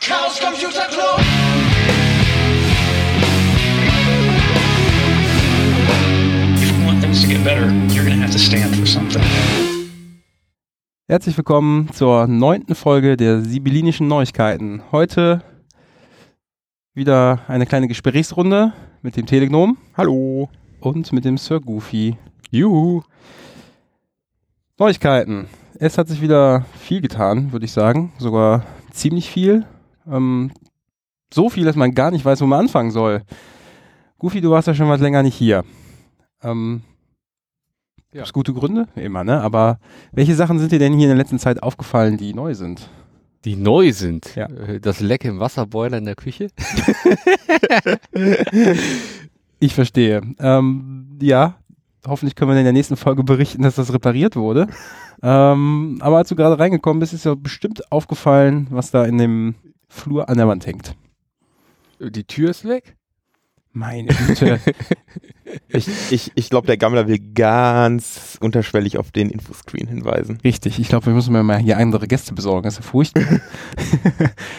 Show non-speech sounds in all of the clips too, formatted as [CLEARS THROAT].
Chaos Computer Club. If you want things to get better, you're to have to stand for something. Herzlich willkommen zur neunten Folge der Sibyllinischen Neuigkeiten. Heute wieder eine kleine Gesprächsrunde mit dem Telegnom Hallo. und mit dem Sir Goofy. Juhu. Neuigkeiten. Es hat sich wieder viel getan, würde ich sagen. Sogar ziemlich viel. Ähm, so viel, dass man gar nicht weiß, wo man anfangen soll. Goofy, du warst ja schon was länger nicht hier. Ähm, Ja. Aus gute Gründe? Immer, ne? Aber welche Sachen sind dir denn hier in der letzten Zeit aufgefallen, die neu sind? Die neu sind. Ja. Äh, Das Leck im Wasserboiler in der Küche. [LAUGHS] Ich verstehe. Ähm, ja, hoffentlich können wir in der nächsten Folge berichten, dass das repariert wurde. ähm, aber als du gerade reingekommen bist, ist ja bestimmt aufgefallen, was da in dem Flur an der Wand hängt. Die Tür ist weg. Meine Güte. [LAUGHS] Ich, ich, ich glaube, der Gammler will ganz unterschwellig auf den Infoscreen hinweisen. Richtig, ich glaube, wir müssen mir mal hier andere Gäste besorgen. Das ist ja furchtbar. [LAUGHS]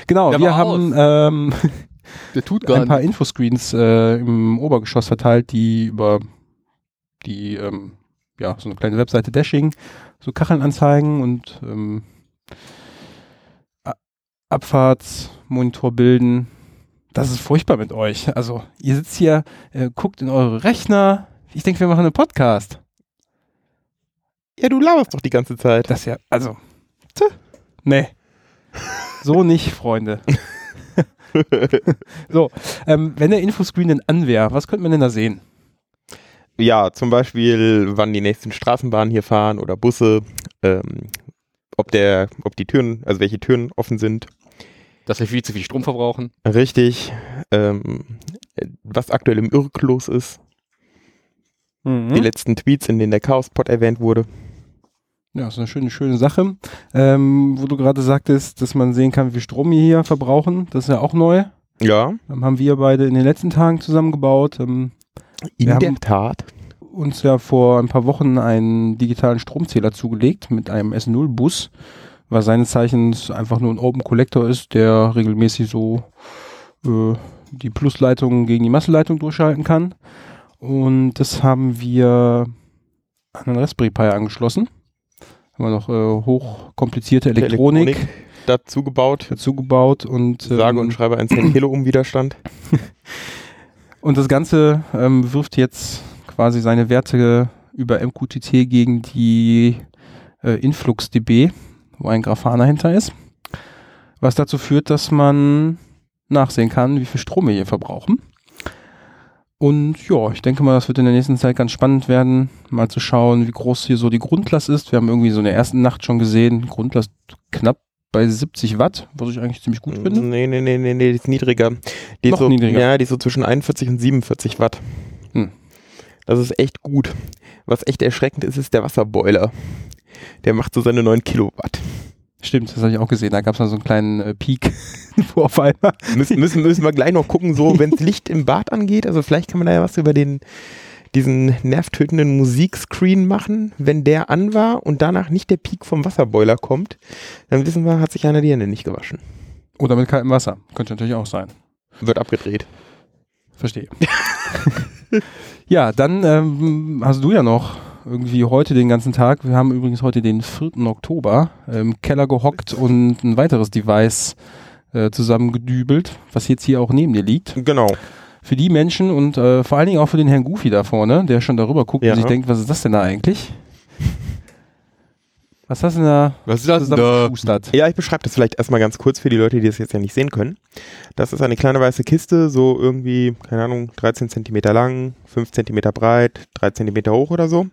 genau, Der wir haben ähm, [LAUGHS] ein paar nicht. Infoscreens äh, im Obergeschoss verteilt, die über die, ähm, ja, so eine kleine Webseite Dashing, so Kacheln anzeigen und ähm, Abfahrtsmonitor bilden. Das ist furchtbar mit euch. Also, ihr sitzt hier, äh, guckt in eure Rechner. Ich denke, wir machen einen Podcast. Ja, du laberst doch die ganze Zeit. Das ja, also, tja, nee. So nicht, Freunde. [LAUGHS] so, ähm, wenn der Infoscreen denn an wäre, was könnte man denn da sehen? Ja, zum Beispiel, wann die nächsten Straßenbahnen hier fahren oder Busse, ähm, ob der, ob die Türen, also welche Türen offen sind. Dass wir viel zu viel Strom verbrauchen. Richtig. Ähm, was aktuell im Irk los ist. Mhm. Die letzten Tweets, in denen der Chaospot erwähnt wurde. Ja, ist eine schöne, schöne Sache. Ähm, wo du gerade sagtest, dass man sehen kann, wie viel Strom wir hier verbrauchen. Das ist ja auch neu. Ja, Ähm, haben wir beide in den letzten Tagen zusammengebaut. Ähm, in Wir der haben- Tat. uns ja vor ein paar Wochen einen digitalen Stromzähler zugelegt mit einem S0-Bus, was seines Zeichens einfach nur ein Open Collector ist, der regelmäßig so äh, die Plusleitung gegen die Masseleitung durchschalten kann. Und das haben wir an einen Raspberry Pi angeschlossen. Haben wir noch äh, hochkomplizierte Elektronik, dazu gebaut. dazu gebaut und Sage ähm, und schreibe ein 10 Kilo Widerstand. Und das Ganze ähm, wirft jetzt quasi seine Werte über MQTT gegen die äh, InfluxDB, wo ein Grafana hinter ist. Was dazu führt, dass man nachsehen kann, wie viel Strom wir hier verbrauchen. Und ja, ich denke mal, das wird in der nächsten Zeit ganz spannend werden, mal zu schauen, wie groß hier so die Grundlast ist. Wir haben irgendwie so in der ersten Nacht schon gesehen, Grundlast knapp bei 70 Watt, was ich eigentlich ziemlich gut finde. Nee, nee, nee, nee, nee, die ist niedriger. Die Noch ist so, niedriger. Ja, die ist so zwischen 41 und 47 Watt. Hm. Das ist echt gut. Was echt erschreckend ist, ist der Wasserboiler. Der macht so seine 9 Kilowatt. Stimmt, das habe ich auch gesehen. Da gab es mal so einen kleinen äh, Peak, [LAUGHS] auf einmal Müssen, müssen, müssen wir gleich noch gucken, so, wenn das [LAUGHS] Licht im Bad angeht. Also vielleicht kann man da ja was über den, diesen nervtötenden Musikscreen machen. Wenn der an war und danach nicht der Peak vom Wasserboiler kommt, dann wissen wir, hat sich einer die Hände nicht gewaschen. Oder mit kaltem Wasser. Könnte natürlich auch sein. Wird abgedreht. Verstehe. [LAUGHS] ja, dann ähm, hast du ja noch irgendwie heute den ganzen Tag. Wir haben übrigens heute den 4. Oktober im Keller gehockt und ein weiteres Device äh, zusammengedübelt, was jetzt hier auch neben dir liegt. Genau. Für die Menschen und äh, vor allen Dingen auch für den Herrn Goofy da vorne, der schon darüber guckt Ja. und sich denkt, was ist das denn da eigentlich? [LAUGHS] Was hast du denn da Was ist das da? Ja, ich beschreibe das vielleicht erstmal ganz kurz für die Leute, die das jetzt ja nicht sehen können. Das ist eine kleine weiße Kiste, so irgendwie, keine Ahnung, 13 Zentimeter lang, 5 Zentimeter breit, 3 Zentimeter hoch oder so.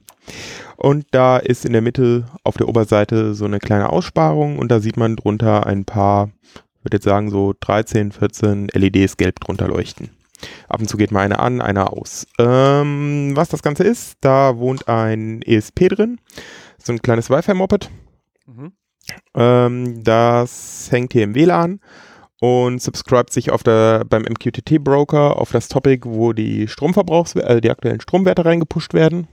Und da ist in der Mitte auf der Oberseite so eine kleine Aussparung und da sieht man drunter ein paar, ich würde jetzt sagen so 13, 14 LEDs gelb drunter leuchten. Ab und zu geht mal eine an, eine aus. Ähm, was das Ganze ist, da wohnt ein ESP drin, so ein kleines Wi-Fi-Moped. Mhm. Ähm, das hängt hier im WLAN und subscribt sich auf der, beim MQTT-Broker auf das Topic, wo die Stromverbrauchs, äh, die aktuellen Stromwerte reingepusht werden.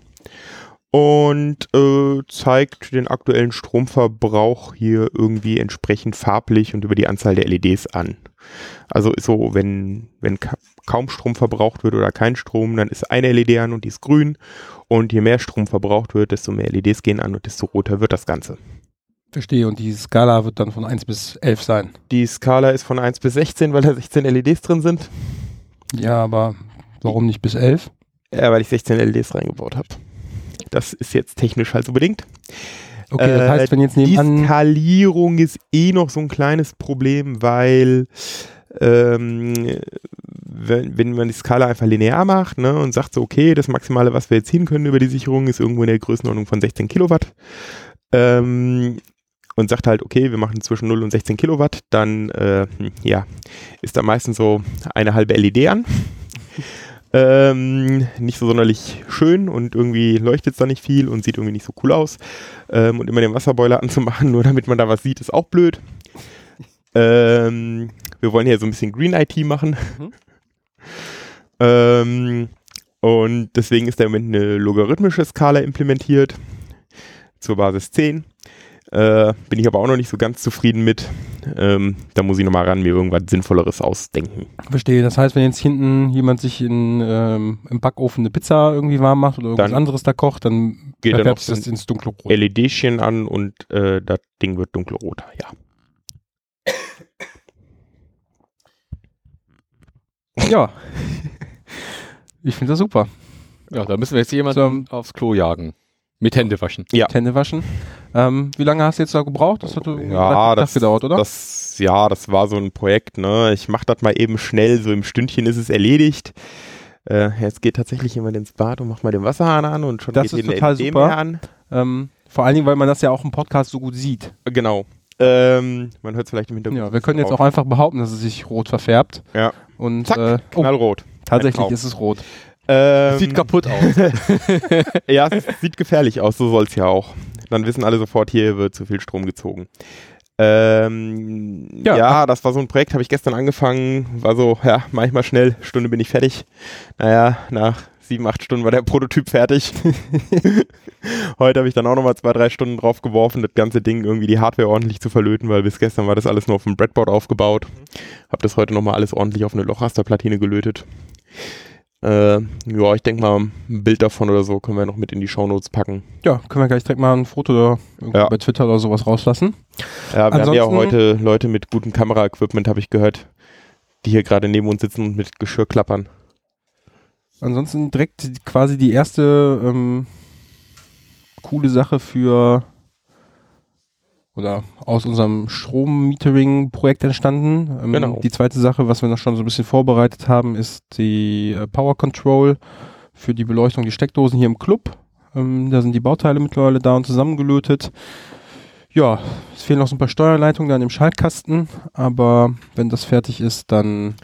Und äh, zeigt den aktuellen Stromverbrauch hier irgendwie entsprechend farblich und über die Anzahl der LEDs an. Also ist so, wenn, wenn ka kaum Strom verbraucht wird oder kein Strom, dann ist eine LED an und die ist grün. Und je mehr Strom verbraucht wird, desto mehr LEDs gehen an und desto roter wird das Ganze. Verstehe. Und die Skala wird dann von 1 bis 11 sein. Die Skala ist von 1 bis 16, weil da 16 LEDs drin sind. Ja, aber warum nicht bis 11? Ja, weil ich 16 LEDs reingebaut habe. Das ist jetzt technisch halt so bedingt. Okay, das Äh, heißt, wenn jetzt Die nebenan... Skalierung ist eh noch so ein kleines Problem, weil ähm, wenn, wenn man die Skala einfach linear macht ne, und sagt so, okay, das Maximale, was wir jetzt ziehen können über die Sicherung, ist irgendwo in der Größenordnung von 16 Kilowatt ähm, und sagt halt, okay, wir machen zwischen 0 und 16 Kilowatt, dann äh, hm, ja, ist da meistens so eine halbe LED an. Ähm, nicht so sonderlich schön und irgendwie leuchtet es da nicht viel und sieht irgendwie nicht so cool aus. Ähm, und immer den Wasserboiler [LAUGHS] anzumachen, nur damit man da was sieht, ist auch blöd. Ähm, wir wollen hier so ein bisschen Green IT machen. Mhm. [LAUGHS] ähm, und deswegen ist da im Moment eine logarithmische Skala implementiert zur Basis 10. Äh, bin ich aber auch noch nicht so ganz zufrieden mit. Ähm, da muss ich nochmal ran, mir irgendwas Sinnvolleres ausdenken. Verstehe. Das heißt, wenn jetzt hinten jemand sich in, ähm, im Backofen eine Pizza irgendwie warm macht oder irgendwas Dann anderes da kocht, dann geht da verfärbt noch das ins Dunkelrot. LEDchen an und äh, das Ding wird dunkelroter, ja. Ja. ich finde das super. Ja, da müssen wir jetzt jemanden aufs Klo jagen. Mit Hände waschen. Ja. Hände waschen. Ähm, wie lange hast du jetzt da gebraucht? Das hat Ja, das, gedauert, oder? Das, ja, das war so ein Projekt, ne? Ich mach das mal eben schnell, so im Stündchen ist es erledigt. Äh, jetzt geht tatsächlich jemand ins Bad und macht mal den Wasserhahn an und schon Das geht ist total LED super. an. ähm, vor allen Dingen, weil man das ja auch im Podcast so gut sieht. Genau. Ähm, man hört es vielleicht im Hintergrund. Ja, wir können jetzt auch einfach behaupten, dass es sich rot verfärbt. Ja. Und Zack, äh, oh, knallrot. tatsächlich ist es rot. Ähm, Sieht kaputt aus. [LAUGHS] Ja, es sieht gefährlich aus, so soll es ja auch. Dann wissen alle sofort, hier wird zu viel Strom gezogen. Ähm, Ja. ja. das war so ein Projekt, habe ich gestern angefangen, war so, ja, mach ich mal schnell, Stunde bin ich fertig. Naja, nach sieben, acht Stunden war der Prototyp fertig. [LAUGHS] Heute habe ich dann auch nochmal zwei, drei Stunden drauf geworfen, das ganze Ding irgendwie die Hardware ordentlich zu verlöten, weil bis gestern war das alles nur auf dem Breadboard aufgebaut. Habe das heute nochmal alles ordentlich auf eine Lochrasterplatine gelötet. Äh, ja, ich denke mal, ein Bild davon oder so können wir noch mit in die Shownotes packen. Ja, können wir gleich direkt mal ein Foto Ja. bei Twitter oder sowas rauslassen. Ja, wir haben ja Ansonsten- heute Leute mit gutem Kameraequipment, habe ich gehört, die hier gerade neben uns sitzen und mit Geschirr klappern. Ansonsten direkt quasi die erste ähm, coole Sache für oder aus unserem Strommetering-Projekt entstanden. Ähm, Genau. Die zweite Sache, was wir noch schon so ein bisschen vorbereitet haben, ist die äh, Power Control für die Beleuchtung, die Steckdosen hier im Club. Ähm, da sind die Bauteile mittlerweile da und zusammengelötet. Ja, es fehlen noch so ein paar Steuerleitungen dann im Schaltkasten, aber wenn das fertig ist, dann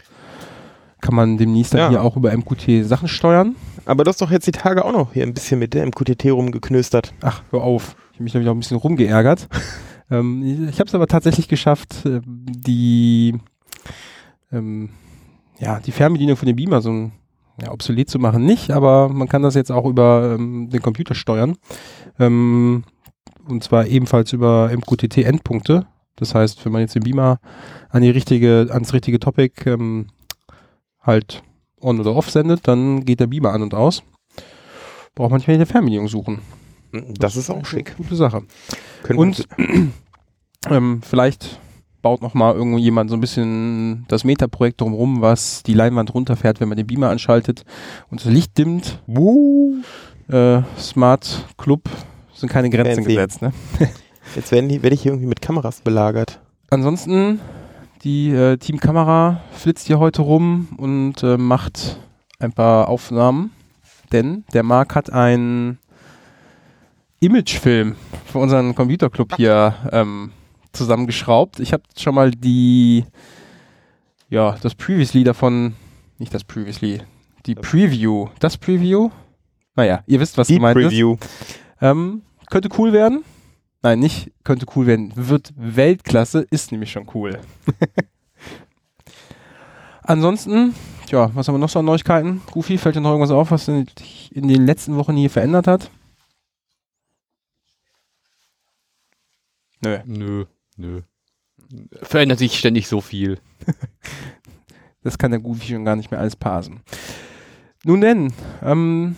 kann man demnächst dann Ja. hier auch über MQT Sachen steuern. Aber du hast doch jetzt die Tage auch noch hier ein bisschen mit der MQTT rumgeknöstert. Ach, hör auf. Ich habe mich da wieder ein bisschen rumgeärgert. [LAUGHS] ähm, ich habe es aber tatsächlich geschafft, ähm, die, ähm, ja, die Fernbedienung von dem Beamer so ein, ja, obsolet zu machen nicht, aber man kann das jetzt auch über ähm, den Computer steuern. Ähm, und zwar ebenfalls über MQTT-Endpunkte. Das heißt, wenn man jetzt den Beamer an die richtige, ans richtige Topic ähm, halt on oder off sendet, dann geht der Beamer an und aus. Braucht man nicht mehr eine Fernbedienung suchen. Das ist auch schick. Gute Sache. Können Und [CLEARS THROAT] ähm, vielleicht baut noch mal irgendwo jemand so ein bisschen das Meta-Projekt drumherum, was die Leinwand runterfährt, wenn man den Beamer anschaltet und das Licht dimmt. Äh, Smart Club sind keine Grenzen Fancy. gesetzt. Ne? [LAUGHS] Jetzt werde ich hier irgendwie mit Kameras belagert. Ansonsten, die äh, Teamkamera flitzt hier heute rum und äh, macht ein paar Aufnahmen, denn der Marc hat einen Imagefilm für unseren Computerclub hier ähm, zusammengeschraubt. Ich habe schon mal die, ja, das Previously davon, nicht das Previously, die Preview, das Preview. Naja, ihr wisst, was Die gemeint ist. Preview. Ähm, könnte cool werden. Nein, nicht könnte cool werden. Wird Weltklasse, ist nämlich schon cool. [LAUGHS] Ansonsten, tja, was haben wir noch so an Neuigkeiten? Goofy, fällt dir noch irgendwas auf, was in, in den letzten Wochen hier verändert hat? Nö. Nö, nö. Verändert sich ständig so viel. [LAUGHS] das kann der Goofy schon gar nicht mehr alles parsen. Nun denn, ähm,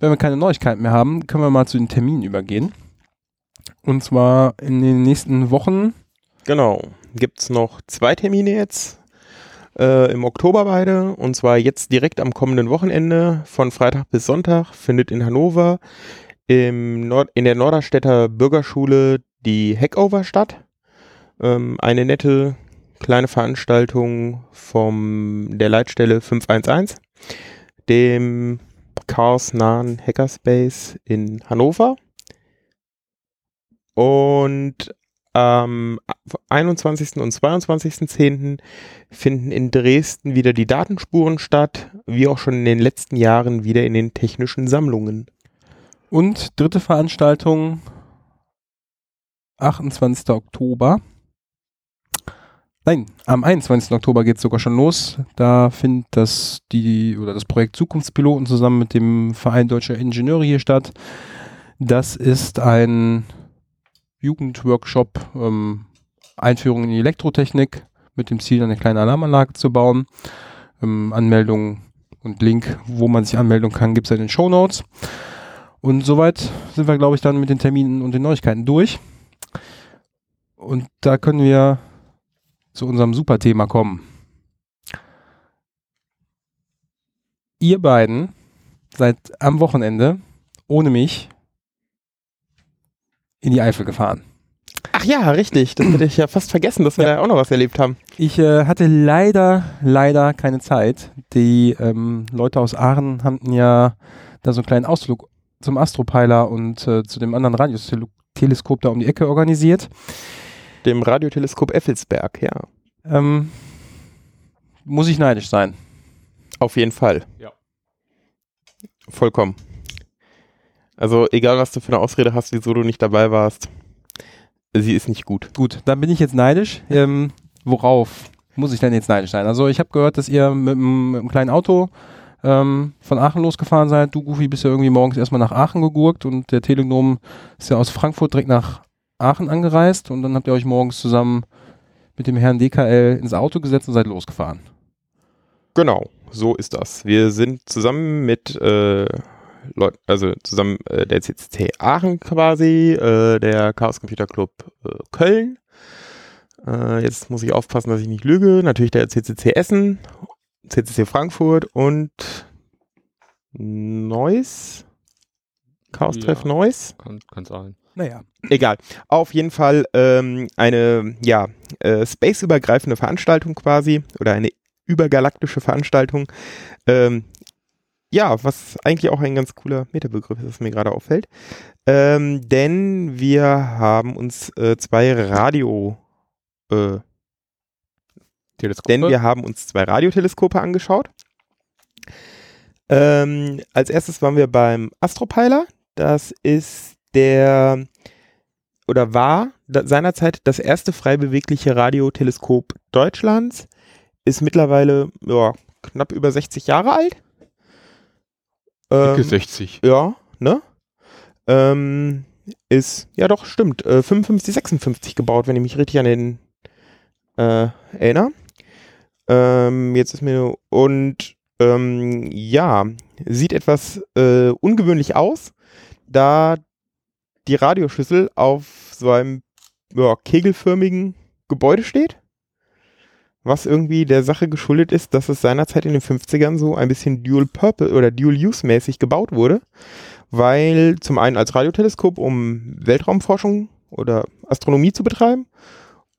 wenn wir keine Neuigkeiten mehr haben, können wir mal zu den Terminen übergehen. Und zwar in den nächsten Wochen. Genau. Gibt es noch zwei Termine jetzt. Äh, Im Oktober beide. Und zwar jetzt direkt am kommenden Wochenende von Freitag bis Sonntag findet in Hannover im Nord in der Norderstädter Bürgerschule die Hackover statt. Ähm, eine nette kleine Veranstaltung von der Leitstelle 511, dem chaosnahen Hackerspace in Hannover. Und am 21. und 22.10. finden in Dresden wieder die Datenspuren statt, wie auch schon in den letzten Jahren wieder in den technischen Sammlungen. Und dritte Veranstaltung, 28. Oktober. Nein, am 21. Oktober geht es sogar schon los. Da findet das die oder das Projekt Zukunftspiloten zusammen mit dem Verein Deutscher Ingenieure hier statt. Das ist ein Jugendworkshop ähm, Einführung in die Elektrotechnik mit dem Ziel, eine kleine Alarmanlage zu bauen. Ähm, Anmeldung und Link, wo man sich anmelden kann, gibt es in den Show Notes. Und soweit sind wir, glaube ich, dann mit den Terminen und den Neuigkeiten durch. Und da können wir zu unserem Superthema kommen. Ihr beiden seid am Wochenende ohne mich in die Eifel gefahren. Ach ja, richtig. Das hätte ich ja fast vergessen, dass wir ja. da auch noch was erlebt haben. Ich äh, hatte leider, leider keine Zeit. Die ähm, Leute aus Aachen hatten ja da so einen kleinen Ausflug zum Astropeiler und äh, zu dem anderen Radioteleskop da um die Ecke organisiert. Dem Radioteleskop Effelsberg, ja. Ähm, muss ich neidisch sein. Auf jeden Fall. Ja. Vollkommen. Also egal, was du für eine Ausrede hast, wieso du nicht dabei warst, sie ist nicht gut. Gut, dann bin ich jetzt neidisch. Ähm, worauf muss ich denn jetzt neidisch sein? Also ich habe gehört, dass ihr mit, mit einem kleinen Auto ähm, von Aachen losgefahren seid. Du, Goofy, bist ja irgendwie morgens erstmal nach Aachen gegurkt und der Telegnom ist ja aus Frankfurt direkt nach Aachen angereist und dann habt ihr euch morgens zusammen mit dem Herrn DKL ins Auto gesetzt und seid losgefahren. Genau, so ist das. Wir sind zusammen mit äh, Leuten, also zusammen äh, der CCC Aachen quasi, äh, der Chaos Computer Club äh, Köln. Äh, jetzt muss ich aufpassen, dass ich nicht lüge. Natürlich der CCC Essen, CCC Frankfurt und Neuss. Chaos Treff ja, Neuss. Kann, kann sein. Naja. Egal. Auf jeden Fall ähm, eine ja, äh, space-übergreifende Veranstaltung quasi oder eine übergalaktische Veranstaltung. Ähm, ja, was eigentlich auch ein ganz cooler Metabegriff ist, was mir gerade auffällt. Ähm, denn wir haben uns äh, zwei Radio äh, Teleskope? Denn wir haben uns zwei Radioteleskope angeschaut. Ähm, als erstes waren wir beim Astropeiler. Das ist der oder war da, seinerzeit das erste frei bewegliche Radioteleskop Deutschlands. Ist mittlerweile ja, knapp über 60 Jahre alt. Ähm, 60. Ja, ne? Ähm, ist, ja doch, stimmt, äh, 55, 56 gebaut, wenn ich mich richtig an den äh, erinnere. Ähm, jetzt ist mir, und ähm, ja, sieht etwas äh, ungewöhnlich aus, da die Radioschüssel auf so einem ja, kegelförmigen Gebäude steht was irgendwie der Sache geschuldet ist, dass es seinerzeit in den 50ern so ein bisschen Dual Purpose oder Dual Use mäßig gebaut wurde, weil zum einen als Radioteleskop, um Weltraumforschung oder Astronomie zu betreiben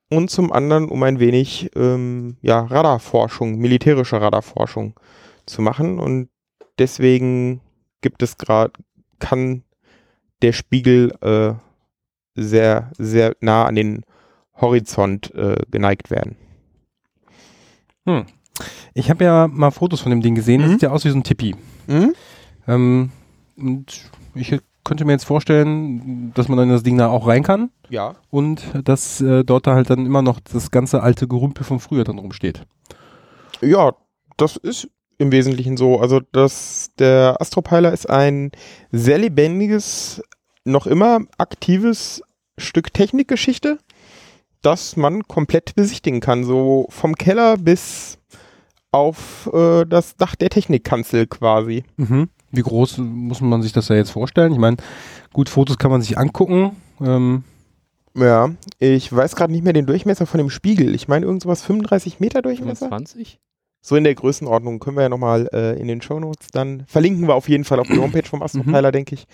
und zum anderen, um ein wenig ähm, ja, Radarforschung, militärische Radarforschung zu machen. Und deswegen gibt es gerade, kann der Spiegel äh, sehr, sehr nah an den Horizont äh, geneigt werden. Hm. Ich habe ja mal Fotos von dem Ding gesehen. Mhm. Das sieht ja aus wie so ein Tippi. Mhm. Ähm, und ich könnte mir jetzt vorstellen, dass man in das Ding da auch rein kann. Ja. Und dass äh, dort da halt dann immer noch das ganze alte Gerümpel von früher dann rumsteht. Ja, das ist im Wesentlichen so. Also das, der Astropeiler ist ein sehr lebendiges, noch immer aktives Stück Technikgeschichte, das man komplett besichtigen kann. So vom Keller bis auf äh, das Dach der Technikkanzel quasi. Mhm. Wie groß muss man sich das ja jetzt vorstellen? Ich meine, gut, Fotos kann man sich angucken. Ähm, Ja, ich weiß gerade nicht mehr den Durchmesser von dem Spiegel. Ich meine irgendwas 35 Meter Durchmesser. 25? So in der Größenordnung können wir ja nochmal äh, in den Shownotes dann verlinken wir auf jeden Fall auf die [CLEARS THROAT] Homepage vom Astropiler, denke ich.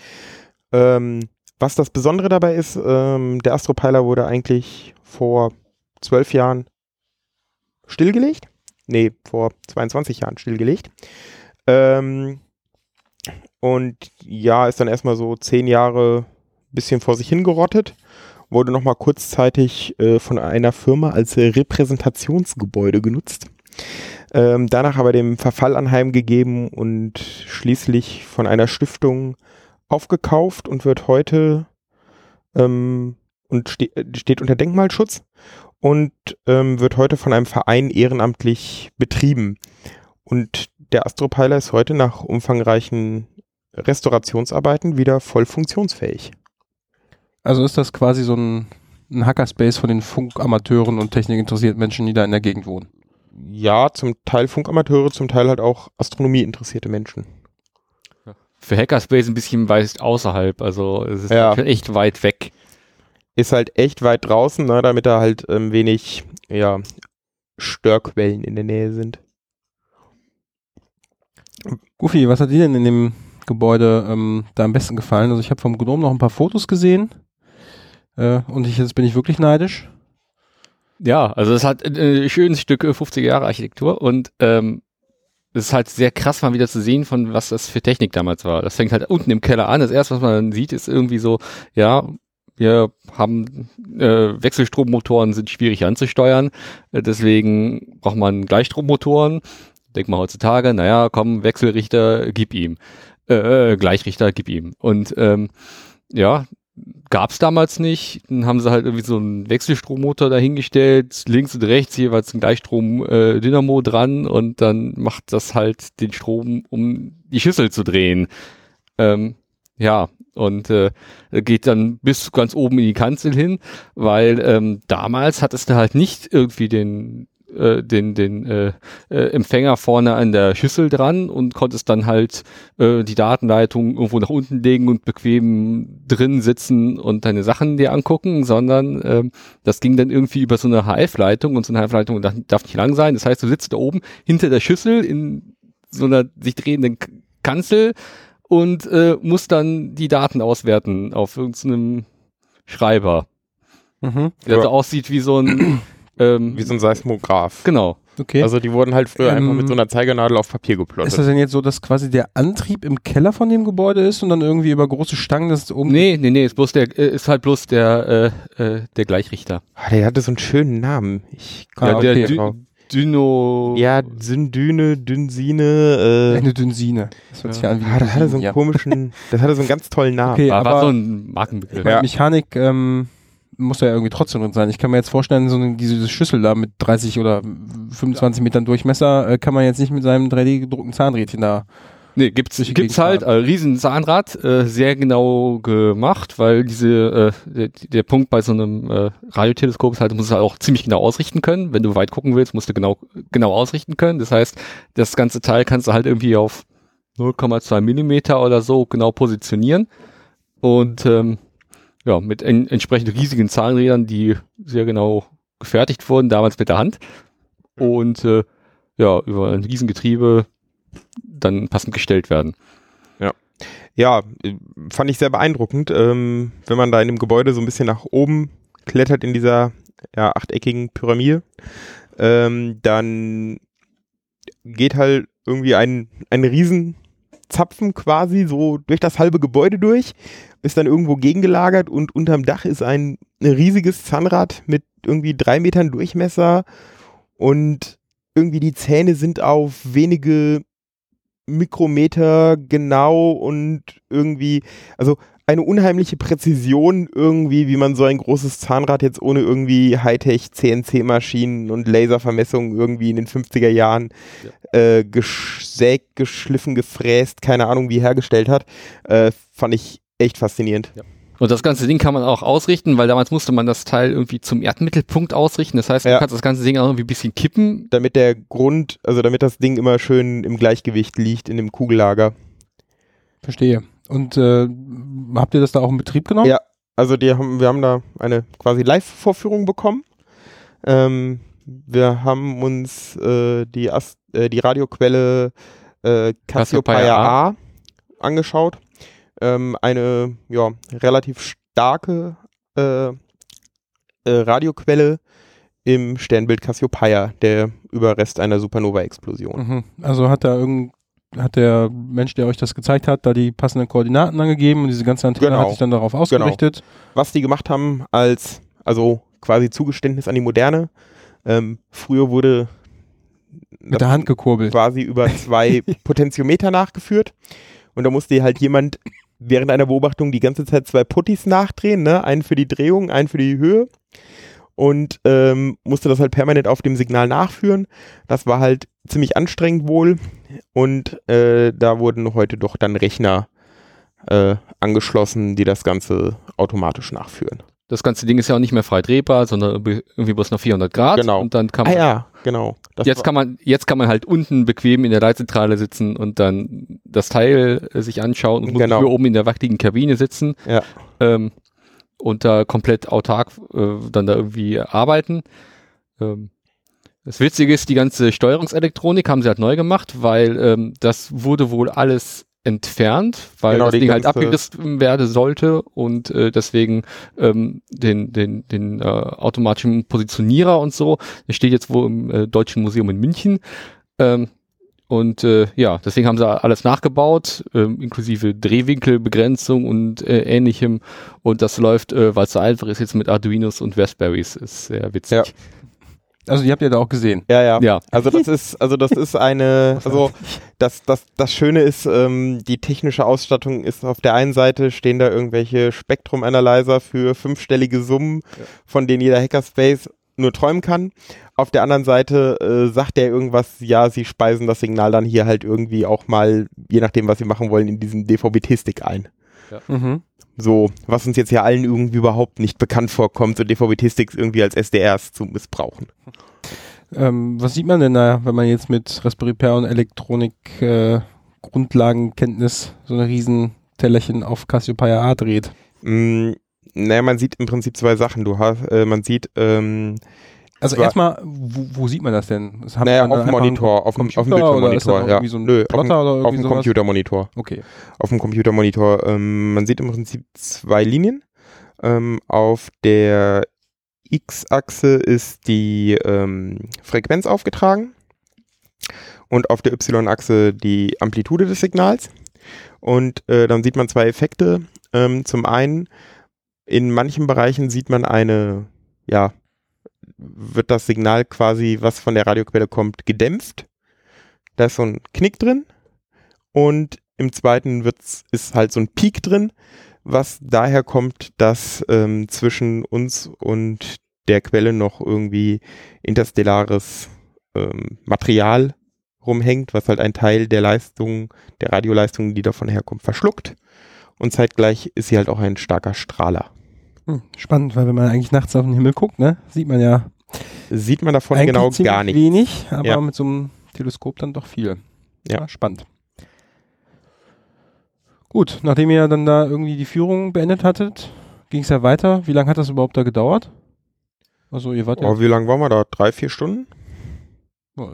Ähm, was das Besondere dabei ist, ähm, der Astropiler wurde eigentlich vor zwölf Jahren stillgelegt. Nee, vor 22 Jahren stillgelegt. Ähm, und ja, ist dann erstmal so zehn Jahre bisschen vor sich hingerottet. Wurde nochmal kurzzeitig äh, von einer Firma als Repräsentationsgebäude genutzt. Ähm, danach aber dem Verfall anheimgegeben und schließlich von einer Stiftung aufgekauft und wird heute ähm, und ste steht unter Denkmalschutz und ähm, wird heute von einem Verein ehrenamtlich betrieben. Und der Astropiler ist heute nach umfangreichen Restaurationsarbeiten wieder voll funktionsfähig. also ist das quasi so ein, ein Hackerspace von den Funkamateuren und technikinteressierten Menschen, die da in der Gegend wohnen. Ja, zum Teil Funkamateure, zum Teil halt auch Astronomie interessierte Menschen. Für Hackerspace ein bisschen weit außerhalb, also es ist Ja. echt weit weg. Ist halt echt weit draußen, ne, damit da halt ähm, wenig ja, Störquellen in der Nähe sind. Goofy, was hat dir denn in dem Gebäude ähm, da am besten gefallen? Also ich habe vom Gnome noch ein paar Fotos gesehen äh, und ich, jetzt bin ich wirklich neidisch. Ja, also es hat ein äh, schönes Stück äh, 50er Jahre Architektur und ähm, es ist halt sehr krass mal wieder zu sehen, von was das für Technik damals war. Das fängt halt unten im Keller an. Das erste, was man dann sieht, ist irgendwie so, ja, wir haben äh, Wechselstrommotoren sind schwierig anzusteuern, äh, deswegen braucht man Gleichstrommotoren. Denkt man heutzutage, naja, komm, Wechselrichter, gib ihm. Äh, äh, Gleichrichter, gib ihm. Und ähm, ja, gab's damals nicht. Dann haben sie halt irgendwie so einen Wechselstrommotor dahingestellt, links und rechts jeweils ein Gleichstrom-Dynamo dran und dann macht das halt den Strom, um die Schüssel zu drehen. Ähm, ja, und äh, geht dann bis ganz oben in die Kanzel hin, weil ähm, damals hattest du halt nicht irgendwie den äh, den den äh, äh, Empfänger vorne an der Schüssel dran und konntest dann halt äh, die Datenleitung irgendwo nach unten legen und bequem drin sitzen und deine Sachen dir angucken, sondern ähm, das ging dann irgendwie über so eine HF-Leitung und so eine HF-Leitung darf, darf nicht lang sein. Das heißt, du sitzt da oben hinter der Schüssel in so einer sich drehenden Kanzel und äh, musst dann die Daten auswerten auf irgendeinem Schreiber, Mhm. der Ja. so aussieht wie so ein ähm, Wie so ein Seismograph. genau. Okay. Also die wurden halt früher Ähm, einfach mit so einer Zeigernadel auf Papier geplottet. ist das denn jetzt so, dass quasi der Antrieb im Keller von dem Gebäude ist und dann irgendwie über große Stangen das oben. Nee, nee, nee, ist bloß der äh, ist halt bloß der äh, äh, der Gleichrichter. ah, der hatte so einen schönen Namen. Ich Ah, ja, der okay. Dü Dyno ja, Syndyne, Dynsine, äh, Eine Dünsine. Das hört sich an wie ah, das hatte so einen ja. komischen, das hatte so einen ganz tollen Namen. Okay, war, war aber so ein Markenbegriff. Ja. Mechanik ähm, muss ja irgendwie trotzdem drin sein. Ich kann mir jetzt vorstellen, so eine, diese Schüssel da mit 30 oder 25 Metern Durchmesser äh, kann man jetzt nicht mit seinem 3D gedruckten Zahnrädchen da. Nee, gibt's, gibt's halt, äh, riesen Zahnrad, äh, sehr genau gemacht, weil diese, äh, der, der Punkt bei so einem äh, Radioteleskop ist halt, du musst es halt auch ziemlich genau ausrichten können. Wenn du weit gucken willst, musst du genau, genau ausrichten können. Das heißt, das ganze Teil kannst du halt irgendwie auf 0,2 Millimeter oder so genau positionieren. Und ähm, ja, mit en entsprechend riesigen Zahnrädern, die sehr genau gefertigt wurden, damals mit der Hand. Und äh, ja, über ein Riesengetriebe dann passend gestellt werden. Ja, äh, fand ich sehr beeindruckend, ähm, wenn man da in dem Gebäude so ein bisschen nach oben klettert in dieser ja, achteckigen Pyramide, ähm, dann geht halt irgendwie ein, ein Riesenzapfen quasi so durch das halbe Gebäude durch, ist dann irgendwo gegengelagert und unterm Dach ist ein riesiges Zahnrad mit irgendwie drei Metern Durchmesser und irgendwie die Zähne sind auf wenige Mikrometer genau und irgendwie, also eine unheimliche Präzision irgendwie, wie man so ein großes Zahnrad jetzt ohne irgendwie Hightech CNC-Maschinen und Laservermessungen irgendwie in den 50er Jahren äh, gesägt, geschliffen, gefräst, keine Ahnung wie hergestellt hat, äh, fand ich echt faszinierend. Und das ganze Ding kann man auch ausrichten, weil damals musste man das Teil irgendwie zum Erdmittelpunkt ausrichten. Das heißt, du Ja. kannst das ganze Ding auch irgendwie ein bisschen kippen. Damit der Grund, also damit das Ding immer schön im Gleichgewicht liegt in dem Kugellager. Verstehe. Und äh, habt ihr das da auch in Betrieb genommen? Ja. Also die haben, wir haben da eine quasi Live-Vorführung bekommen. Ähm, wir haben uns äh, die, Ast äh, die Radioquelle äh, Cassiopeia A angeschaut. Ähm, eine ja, relativ starke äh, äh, Radioquelle im Sternbild Cassiopeia, der Überrest einer Supernova-Explosion. Mhm. Also hat da irgend hat der Mensch, der euch das gezeigt hat, da die passenden Koordinaten angegeben und diese ganze Antenne Genau. hat sich dann darauf ausgerichtet. was die gemacht haben als, also quasi Zugeständnis an die Moderne. Ähm, früher wurde Mit der Hand gekurbelt. quasi über zwei [LAUGHS] Potentiometer nachgeführt und da musste halt jemand während einer Beobachtung die ganze Zeit zwei Puttis nachdrehen, ne? einen für die Drehung, einen für die Höhe und ähm, musste das halt permanent auf dem Signal nachführen. Das war halt ziemlich anstrengend wohl und äh, da wurden heute doch dann Rechner äh, angeschlossen, die das Ganze automatisch nachführen. Das ganze Ding ist ja auch nicht mehr frei drehbar, sondern irgendwie bloß noch 400 Grad. Genau. Und dann kann Ah man, ja, genau. Das jetzt kann man, jetzt kann man halt unten bequem in der Leitzentrale sitzen und dann das Teil äh, sich anschauen und Genau. oben in der wackeligen Kabine sitzen. Ja. Ähm, und da komplett autark äh, dann da irgendwie arbeiten. Ähm, das Witzige ist, die ganze Steuerungselektronik haben sie halt neu gemacht, weil ähm, das wurde wohl alles entfernt, weil Genau, das Ding halt abgerissen werden sollte und äh, deswegen ähm, den, den, den äh, automatischen Positionierer und so, der steht jetzt wohl im äh, Deutschen Museum in München. Ähm, und äh, ja, deswegen haben sie alles nachgebaut, ähm, inklusive Drehwinkelbegrenzung und äh, ähnlichem. Und das läuft, äh, weil es so einfach ist, jetzt mit Arduinos und Raspberries. Ist sehr witzig. Ja. Also die habt ihr da auch gesehen. Ja, ja. Ja. Also das ist, also das ist eine, [LAUGHS] also das, das, das Schöne ist, ähm, die technische Ausstattung ist auf der einen Seite stehen da irgendwelche Spektrum-Analyzer für fünfstellige Summen, von denen jeder Hackerspace nur träumen kann. Auf der anderen Seite äh, sagt der irgendwas, ja, sie speisen das Signal dann hier halt irgendwie auch mal, je nachdem, was sie machen wollen, in diesen DVB-T-Stick ein. Mhm. So, was uns jetzt ja allen irgendwie überhaupt nicht bekannt vorkommt, so DVB-T-Sticks irgendwie als SDRs zu missbrauchen. Ähm, was sieht man denn da, wenn man jetzt mit Raspberry Pi und Elektronik äh, Grundlagenkenntnis so ein riesen Tellerchen auf Cassiopeia A dreht? Mm, naja, man sieht im Prinzip zwei Sachen. Du hast, äh, man sieht, ähm, Also erstmal, wo, wo sieht man das denn? Das hat naja, auf dem Monitor, auf dem, auf dem Bildschirmmonitor, ja. so Nö, auf dem, auf? Computermonitor. Okay. Auf dem Computermonitor. Ähm, man sieht im Prinzip zwei Linien. Ähm, auf der X-Achse ist die ähm, Frequenz aufgetragen und auf der Y-Achse die Amplitude des Signals. Und äh, dann sieht man zwei Effekte. Ähm, zum einen, in manchen Bereichen sieht man eine, ja, wird das Signal quasi, was von der Radioquelle kommt, gedämpft. Da ist so ein Knick drin. Und im zweiten wird's, ist halt so ein Peak drin, was daher kommt, dass ähm, zwischen uns und der Quelle noch irgendwie interstellares ähm, Material rumhängt, was halt ein Teil der Leistung, der Radioleistung, die davon herkommt, verschluckt. Und zeitgleich ist sie halt auch ein starker Strahler. Hm, spannend, weil wenn man eigentlich nachts auf den Himmel guckt, ne, sieht man ja Sieht man davon genau gar nicht. wenig, aber Ja. mit so einem Teleskop dann doch viel. Ja. spannend. Gut, nachdem ihr dann da irgendwie die Führung beendet hattet, ging es ja weiter. Wie lange hat das überhaupt da gedauert? Also ihr wart Oh, wie lange waren wir da? Drei, vier Stunden?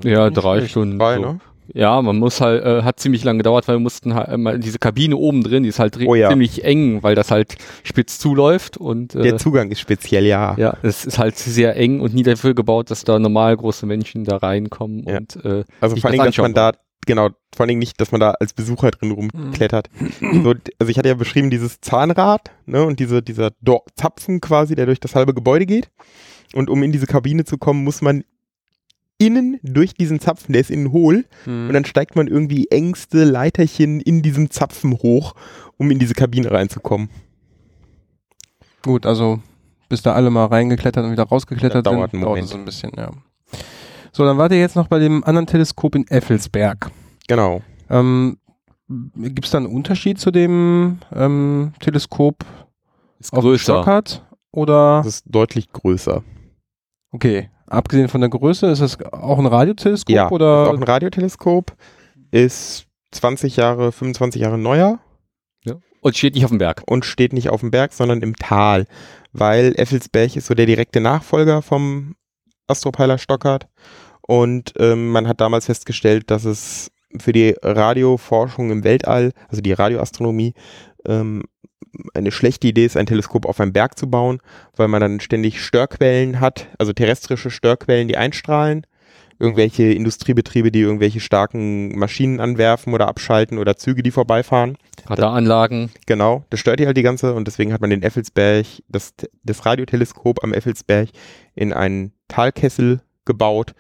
Ja, drei schlecht. Stunden. Drei, so. ne? Ja, man muss halt, äh, hat ziemlich lange gedauert, weil wir mussten halt, äh, diese Kabine oben drin, die ist halt Oh ja. ziemlich eng, weil das halt spitz zuläuft und äh, Der Zugang ist speziell, ja. ja, es ist halt sehr eng und nie dafür gebaut, dass da normal große Menschen da reinkommen Ja. und äh, Also sich vor allem, das dass man da, genau, vor allem nicht, dass man da als Besucher drin rumklettert. so, d- also ich hatte ja beschrieben, dieses Zahnrad, ne, und diese, dieser Do Zapfen quasi, der durch das halbe Gebäude geht. Und um in diese Kabine zu kommen, muss man innen durch diesen Zapfen, der ist innen hohl, Hm. und dann steigt man irgendwie engste Leiterchen in diesem Zapfen hoch, um in diese Kabine reinzukommen. Gut, also bis da alle mal reingeklettert und wieder rausgeklettert Das dauert sind, einen dauert es so ein bisschen, ja. So, dann wart ihr jetzt noch bei dem anderen Teleskop in Effelsberg. Genau. Ähm, Gibt es da einen Unterschied zu dem ähm, Teleskop Ist auf größer. Stock hat? Oder, Das ist deutlich größer. okay, abgesehen von der Größe, ist das auch ein Radioteleskop? Ja, oder? ist auch ein Radioteleskop, ist 20 Jahre, 25 Jahre neuer Und steht nicht auf dem Berg. und steht nicht auf dem Berg, sondern im Tal, weil Effelsberg ist so der direkte Nachfolger vom Astropeiler Stockard und ähm, man hat damals festgestellt, dass es für die Radioforschung im Weltall, also die Radioastronomie, ähm, eine schlechte Idee ist, ein Teleskop auf einem Berg zu bauen, weil man dann ständig Störquellen hat, also terrestrische Störquellen, die einstrahlen, irgendwelche Industriebetriebe, die irgendwelche starken Maschinen anwerfen oder abschalten oder Züge, die vorbeifahren. Radaranlagen. Genau, das stört die halt die ganze und deswegen hat man den Effelsberg, das, das Radioteleskop am Effelsberg in einen Talkessel gebaut,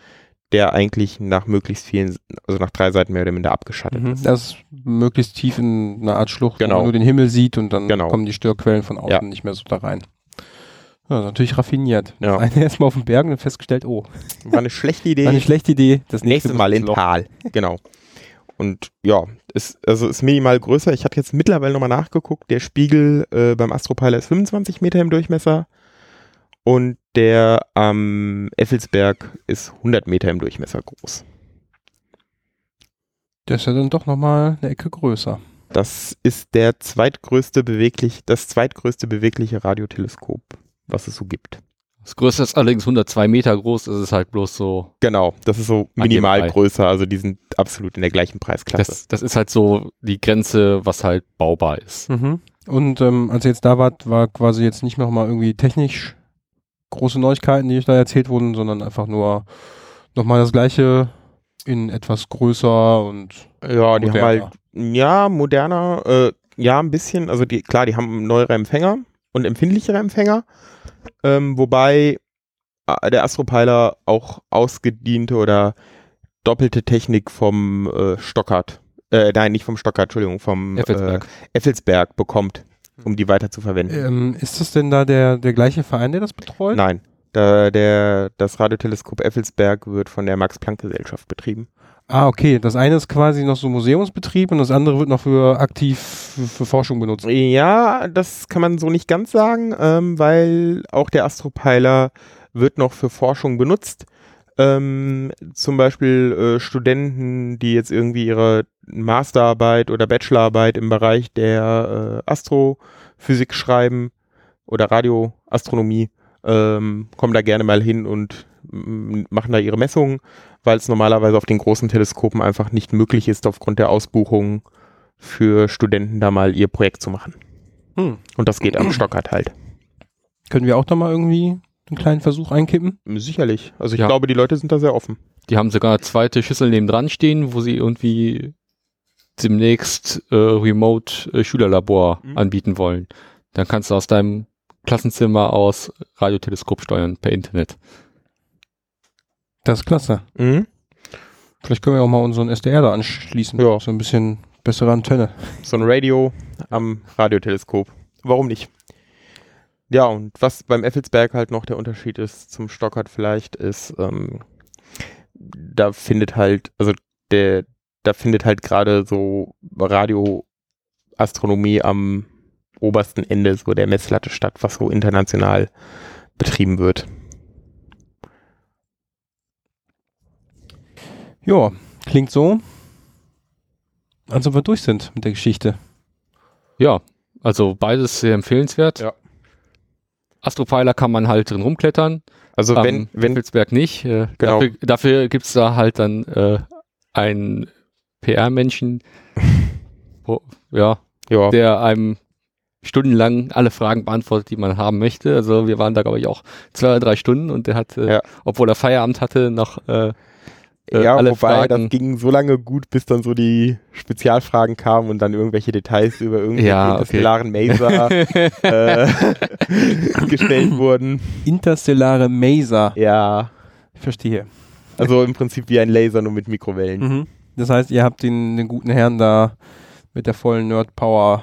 der eigentlich nach möglichst vielen, also nach drei Seiten mehr oder minder abgeschattet Mhm, ist. das ist möglichst tief in einer Art Schlucht, wo Genau. man nur den Himmel sieht und dann Genau. kommen die Störquellen von außen Ja. nicht mehr so da rein. Ja, natürlich raffiniert. Ja. [LAUGHS] Eine erstmal auf dem Berg und festgestellt, oh, War eine schlechte Idee. war eine schlechte Idee. Das nächstes Mal in. Tal. Genau. Und ja, ist, also ist minimal größer. Ich hatte jetzt mittlerweile nochmal nachgeguckt. Der Spiegel äh, beim Astropeiler ist 25 Meter im Durchmesser und der am Effelsberg ist 100 Meter im Durchmesser groß. Das ist ja dann doch nochmal eine Ecke größer. Das ist der zweitgrößte beweglich, das zweitgrößte bewegliche Radioteleskop, was es so gibt. Das größte ist allerdings 102 Meter groß. Das ist halt bloß so. Genau, das ist so minimal größer, also die sind absolut in der gleichen Preisklasse. Das, das ist halt so die Grenze, was halt baubar ist. Mhm. Und ähm, als ihr jetzt da wart, war quasi jetzt nicht nochmal irgendwie technisch große Neuigkeiten, die euch da erzählt wurden, sondern einfach nur nochmal das gleiche in etwas größer und ja, die haben halt moderner. Ja, moderner, äh, ja, ein bisschen. Also die, klar, die haben neuere Empfänger und empfindlichere Empfänger. Ähm, wobei äh, der Astropeiler auch ausgediente oder doppelte Technik vom äh, Stockard, äh, nein, nicht vom Stockard, Entschuldigung, vom Effelsberg. Äh, Effelsberg bekommt, um die weiter zu verwenden. Ähm, ist das denn da der, der gleiche Verein, der das betreut? Nein, da, der, das Radioteleskop Effelsberg wird von der Max-Planck-Gesellschaft betrieben. Ah, okay. Das eine ist quasi noch so Museumsbetrieb und das andere wird noch für aktiv für, für Forschung benutzt. Ja, das kann man so nicht ganz sagen, ähm, weil auch der Astropeiler wird noch für Forschung benutzt. Ähm, zum Beispiel äh, Studenten, die jetzt irgendwie ihre Masterarbeit oder Bachelorarbeit im Bereich der äh, Astrophysik schreiben oder Radioastronomie, ähm, kommen da gerne mal hin und mm, machen da ihre Messungen, weil es normalerweise auf den großen Teleskopen einfach nicht möglich ist, aufgrund der Ausbuchungen für Studenten da mal ihr Projekt zu machen. Hm. Und das geht am Stockard halt. Können wir auch da mal irgendwie einen kleinen Versuch einkippen? Sicherlich. Also ich Ja. glaube, die Leute sind da sehr offen. Die haben sogar eine zweite Schüssel neben dran stehen, wo sie irgendwie demnächst äh, Remote äh, Schülerlabor Mhm. anbieten wollen. Dann kannst du aus deinem Klassenzimmer aus Radioteleskop steuern per Internet. Das ist klasse. Mhm. Vielleicht können wir auch mal unseren SDR da anschließen. Ja. So ein bisschen bessere Antenne. So ein Radio am Radioteleskop. Warum nicht? Ja, und was beim Effelsberg halt noch der Unterschied ist zum Stockard vielleicht, ist, ähm, da findet halt, also der, da findet halt gerade so Radioastronomie am obersten Ende so der Messlatte statt, was so international betrieben wird. Ja, klingt so, als ob wir durch sind mit der Geschichte. Ja, also beides sehr empfehlenswert. Ja. Astropeiler kann man halt drin rumklettern. Also wenn, wenn, Wittelsberg nicht. Äh, Genau. Dafür, dafür gibt es da halt dann äh, einen PR-Menschen, [LAUGHS] ja, ja, der einem stundenlang alle Fragen beantwortet, die man haben möchte. Also wir waren da, glaube ich, auch zwei drei Stunden und der hat, äh, Ja. obwohl er Feierabend hatte, noch äh, ja, alle wobei Fragen. das ging so lange gut, bis dann so die Spezialfragen kamen und dann irgendwelche Details über irgendwelche Ja, okay. interstellaren Maser [LAUGHS] äh, [LAUGHS] gestellt wurden. Interstellare Maser. Ja, Ich verstehe. also im Prinzip wie ein Laser, nur mit Mikrowellen. Mhm. Das heißt, ihr habt den, den guten Herrn da mit der vollen Nerd-Power.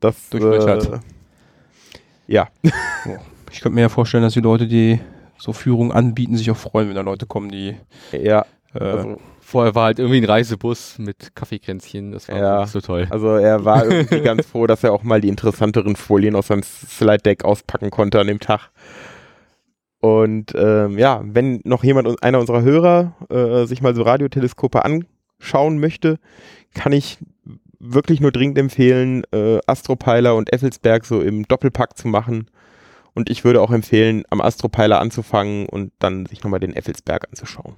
Das Durchlöchert. äh, ja, [LAUGHS] Ich könnte mir ja vorstellen, dass die Leute, die so Führung anbieten, sich auch freuen, wenn da Leute kommen, die ja, Äh, Also, Vorher war halt irgendwie ein Reisebus mit Kaffeekränzchen. Das war Ja. nicht so toll. also er war irgendwie [LAUGHS] ganz froh, dass er auch mal die interessanteren Folien aus seinem Slide-Deck auspacken konnte an dem Tag. Und ähm, ja, wenn noch jemand, einer unserer Hörer, äh, sich mal so Radioteleskope anschauen möchte, kann ich wirklich nur dringend empfehlen, äh, Astropeiler und Effelsberg so im Doppelpack zu machen. Und ich würde auch empfehlen, am Astropeiler anzufangen und dann sich nochmal den Effelsberg anzuschauen.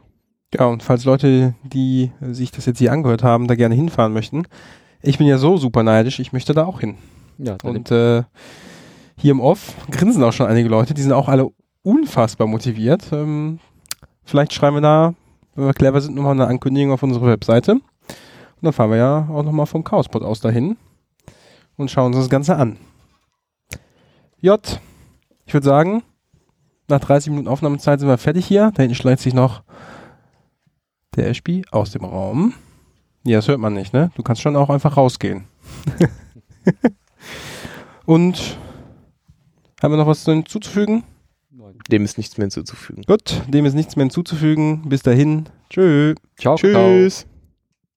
Ja, und falls Leute, die sich das jetzt hier angehört haben, da gerne hinfahren möchten, ich bin ja so super neidisch, ich möchte da auch hin. Ja, Und äh, hier im Off grinsen auch schon einige Leute, die sind auch alle unfassbar motiviert. Ähm, vielleicht schreiben wir da, wenn wir clever sind, nochmal eine Ankündigung auf unsere Webseite. Und dann fahren wir ja auch nochmal vom Chaospot aus dahin und schauen uns das Ganze an. J, ich würde sagen, nach 30 Minuten Aufnahmezeit sind wir fertig hier. Da hinten schleicht sich noch der Eschbi aus dem Raum. Ja, das hört man nicht, ne? Du kannst schon auch einfach rausgehen. [LAUGHS] Und haben wir noch was hinzuzufügen? Dem ist nichts mehr hinzuzufügen. Gut, dem ist nichts mehr hinzuzufügen. Bis dahin. Tschö. Ciao. Ciao. Tschüss.